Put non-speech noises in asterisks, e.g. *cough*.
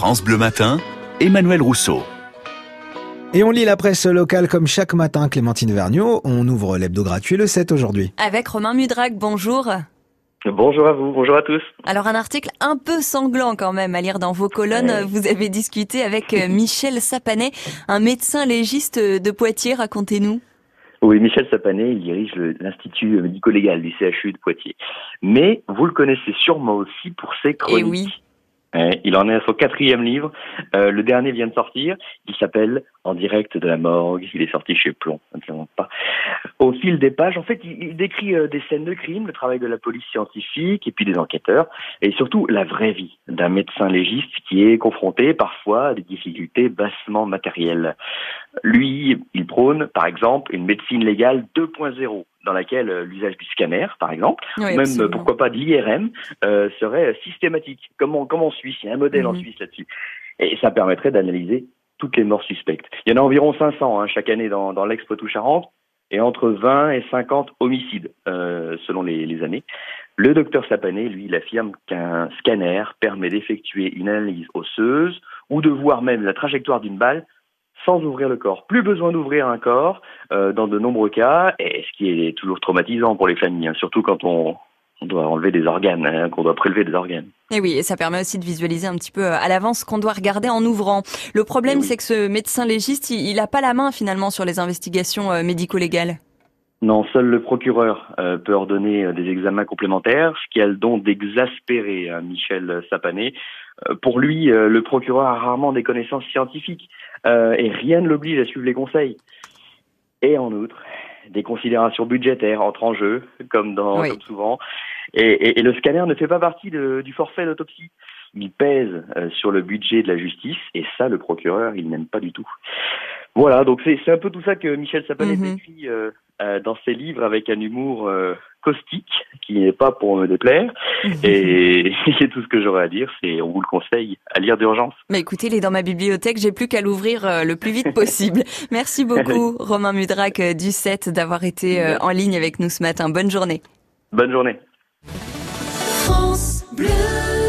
France Bleu Matin, Emmanuel Rousseau. Et on lit la presse locale comme chaque matin, Clémentine Vergniaud. On ouvre l'hebdo gratuit le 7 aujourd'hui. Avec Romain Mudrac, bonjour. Bonjour à vous, bonjour à tous. Alors un article un peu sanglant quand même à lire dans vos colonnes. Vous avez discuté avec euh, *laughs* Michel Sapanet, un médecin légiste de Poitiers. Racontez-nous. Oui, Michel Sapanet, il dirige l'Institut médico-légal du CHU de Poitiers. Mais vous le connaissez sûrement aussi pour ses chroniques. Et oui. Il en est à son quatrième livre. Euh, le dernier vient de sortir. Il s'appelle En direct de la morgue. Il est sorti chez Plomb. Pas. Au fil des pages, en fait, il, décrit euh, des scènes de crime, le travail de la police scientifique et puis des enquêteurs, et surtout la vraie vie d'un médecin légiste qui est confronté parfois à des difficultés bassement matérielles. Lui, il prône, par exemple, une médecine légale 2.0 dans laquelle euh, l'usage du scanner, par exemple, ou même pourquoi pas de l'IRM, euh, serait systématique, comme, comme en Suisse. Il y a un modèle en mhm. Suisse là-dessus. Et ça permettrait d'analyser toutes les morts suspectes. Il y en a environ 500 hein, chaque année dans, dans l'ex-Poitou-Charentes et entre 20 et 50 homicides euh, selon les, les, années. Le docteur Sapané, lui, il affirme qu'un scanner permet d'effectuer une analyse osseuse ou de voir même la trajectoire d'une balle sans ouvrir le corps. Plus besoin d'ouvrir un corps euh, dans de nombreux cas, et ce qui est toujours traumatisant pour les familles, hein, surtout quand on, doit enlever des organes, hein, qu'on doit prélever des organes. Et oui, et ça permet aussi de visualiser un petit peu euh, à l'avance ce qu'on doit regarder en ouvrant. Le problème, c'est que ce médecin légiste, il n'a pas la main finalement sur les investigations euh, médico-légales. Non, seul le procureur peut ordonner des examens complémentaires, ce qui a le don d'exaspérer Michel Sapané. pour lui, le procureur a rarement des connaissances scientifiques. Euh, et rien ne l'oblige à suivre les conseils. Et en outre, des considérations budgétaires entrent en jeu, comme dans comme souvent. Et, et, le scanner ne fait pas partie de, du forfait d'autopsie. Il pèse euh, sur le budget de la justice, et ça, le procureur, il n'aime pas du tout. Voilà, donc c'est un peu tout ça que Michel Sapanet mm écrit euh, euh, dans ses livres avec un humour euh, caustique qui n'est pas pour me déplaire. Et *laughs* c'est tout ce que j'aurais à dire, c'est on vous le conseille à lire d'urgence. Mais écoutez, il est dans ma bibliothèque, j'ai plus qu'à l'ouvrir euh, le plus vite possible. *laughs* Merci beaucoup *laughs* Romain Mudrac du 7 d'avoir été en ligne avec nous ce matin. Bonne journée. Bonne journée. France Bleu.